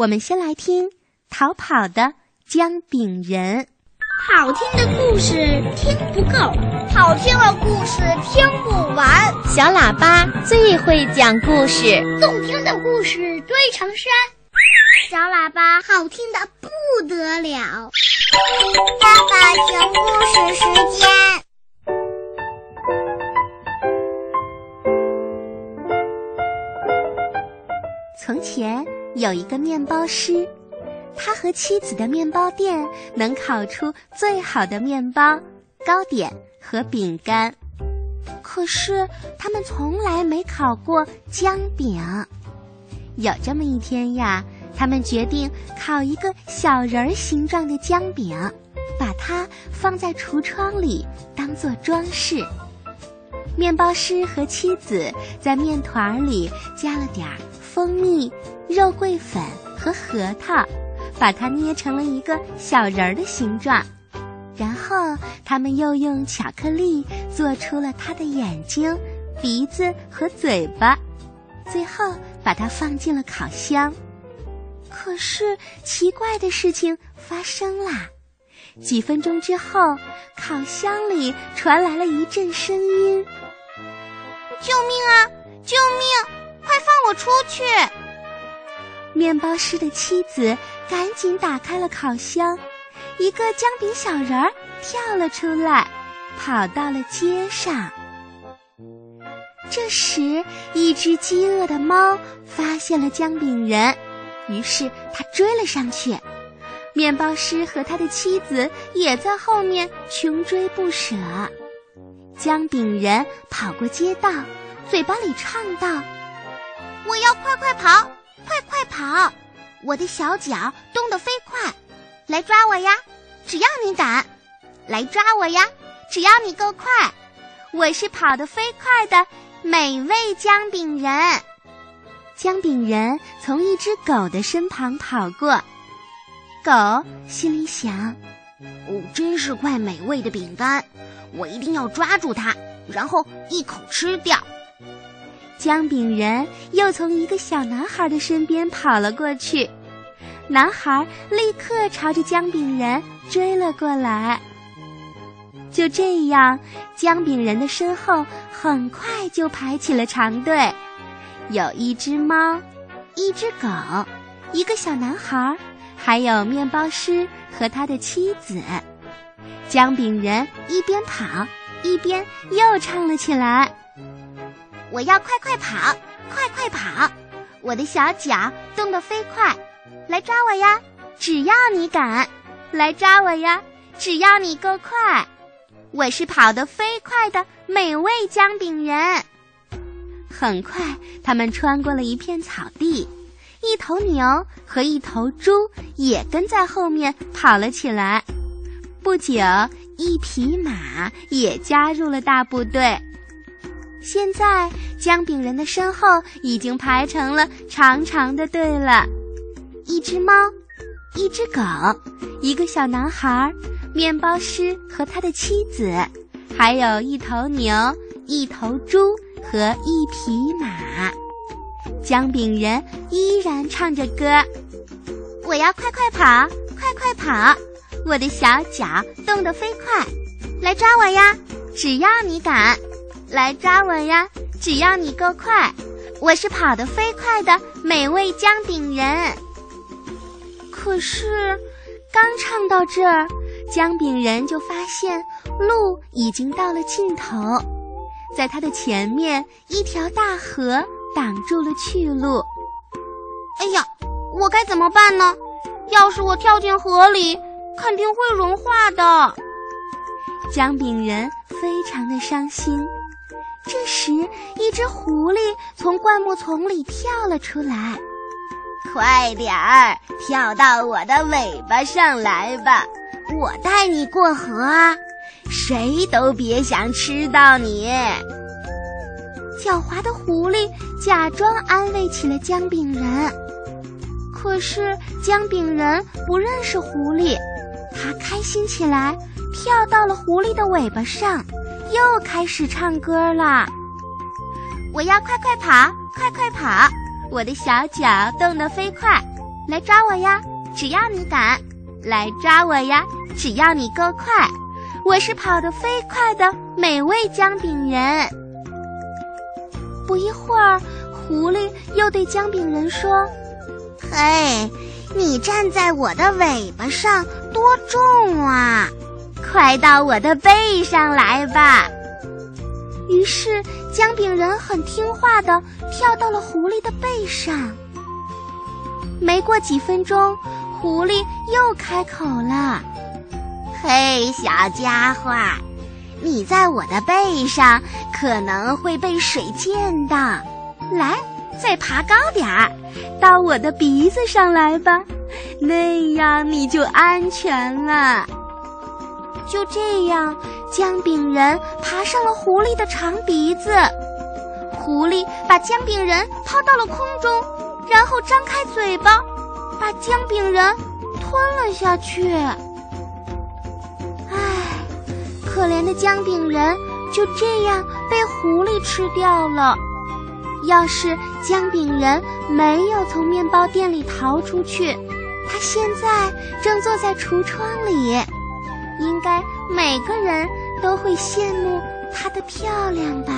我们先来听《逃跑的姜饼人》。好听的故事听不够，好听的故事听不完。小喇叭最会讲故事，动听的故事堆成山。小喇叭好听的不得了。爸爸讲故事时间。从前有一个面包师。他和妻子的面包店能烤出最好的面包、糕点和饼干，可是他们从来没烤过姜饼。有这么一天呀，他们决定烤一个小人儿形状的姜饼，把它放在橱窗里当做装饰。面包师和妻子在面团里加了点儿蜂蜜、肉桂粉和核桃。把它捏成了一个小人儿的形状，然后他们又用巧克力做出了他的眼睛、鼻子和嘴巴，最后把它放进了烤箱。可是奇怪的事情发生啦！几分钟之后，烤箱里传来了一阵声音：“救命啊！救命！快放我出去！”面包师的妻子赶紧打开了烤箱，一个姜饼小人儿跳了出来，跑到了街上。这时，一只饥饿的猫发现了姜饼人，于是它追了上去。面包师和他的妻子也在后面穷追不舍。姜饼人跑过街道，嘴巴里唱道：“我要快快跑！”快快跑！我的小脚动得飞快，来抓我呀！只要你敢，来抓我呀！只要你够快，我是跑得飞快的美味姜饼人。姜饼人从一只狗的身旁跑过，狗心里想：“哦，真是块美味的饼干，我一定要抓住它，然后一口吃掉。”姜饼人又从一个小男孩的身边跑了过去，男孩立刻朝着姜饼人追了过来。就这样，姜饼人的身后很快就排起了长队，有一只猫，一只狗，一个小男孩，还有面包师和他的妻子。姜饼人一边跑一边又唱了起来。我要快快跑，快快跑！我的小脚动得飞快，来抓我呀！只要你敢，来抓我呀！只要你够快，我是跑得飞快的美味姜饼人。很快，他们穿过了一片草地，一头牛和一头猪也跟在后面跑了起来。不久，一匹马也加入了大部队。现在，姜饼人的身后已经排成了长长的队了。一只猫，一只狗，一个小男孩，面包师和他的妻子，还有一头牛、一头猪和一匹马。姜饼人依然唱着歌：“我要快快跑，快快跑！我的小脚动得飞快，来抓我呀！只要你敢。”来抓我呀！只要你够快，我是跑得飞快的美味姜饼人。可是，刚唱到这儿，姜饼人就发现路已经到了尽头，在他的前面，一条大河挡住了去路。哎呀，我该怎么办呢？要是我跳进河里，肯定会融化的。姜饼人非常的伤心。这时，一只狐狸从灌木丛里跳了出来。快点儿，跳到我的尾巴上来吧，我带你过河，谁都别想吃到你。狡猾的狐狸假装安慰起了姜饼人，可是姜饼人不认识狐狸，他开心起来，跳到了狐狸的尾巴上。又开始唱歌了。我要快快跑，快快跑！我的小脚动得飞快，来抓我呀！只要你敢，来抓我呀！只要你够快，我是跑得飞快的美味姜饼人。不一会儿，狐狸又对姜饼人说：“嘿，你站在我的尾巴上多重啊！快到我的背上来吧！”于是，姜饼人很听话的跳到了狐狸的背上。没过几分钟，狐狸又开口了：“嘿，小家伙，你在我的背上可能会被水溅到。来，再爬高点儿，到我的鼻子上来吧，那样你就安全了。”就这样，姜饼人爬上了狐狸的长鼻子，狐狸把姜饼人抛到了空中，然后张开嘴巴，把姜饼人吞了下去。唉，可怜的姜饼人就这样被狐狸吃掉了。要是姜饼人没有从面包店里逃出去，他现在正坐在橱窗里。应该每个人都会羡慕她的漂亮吧。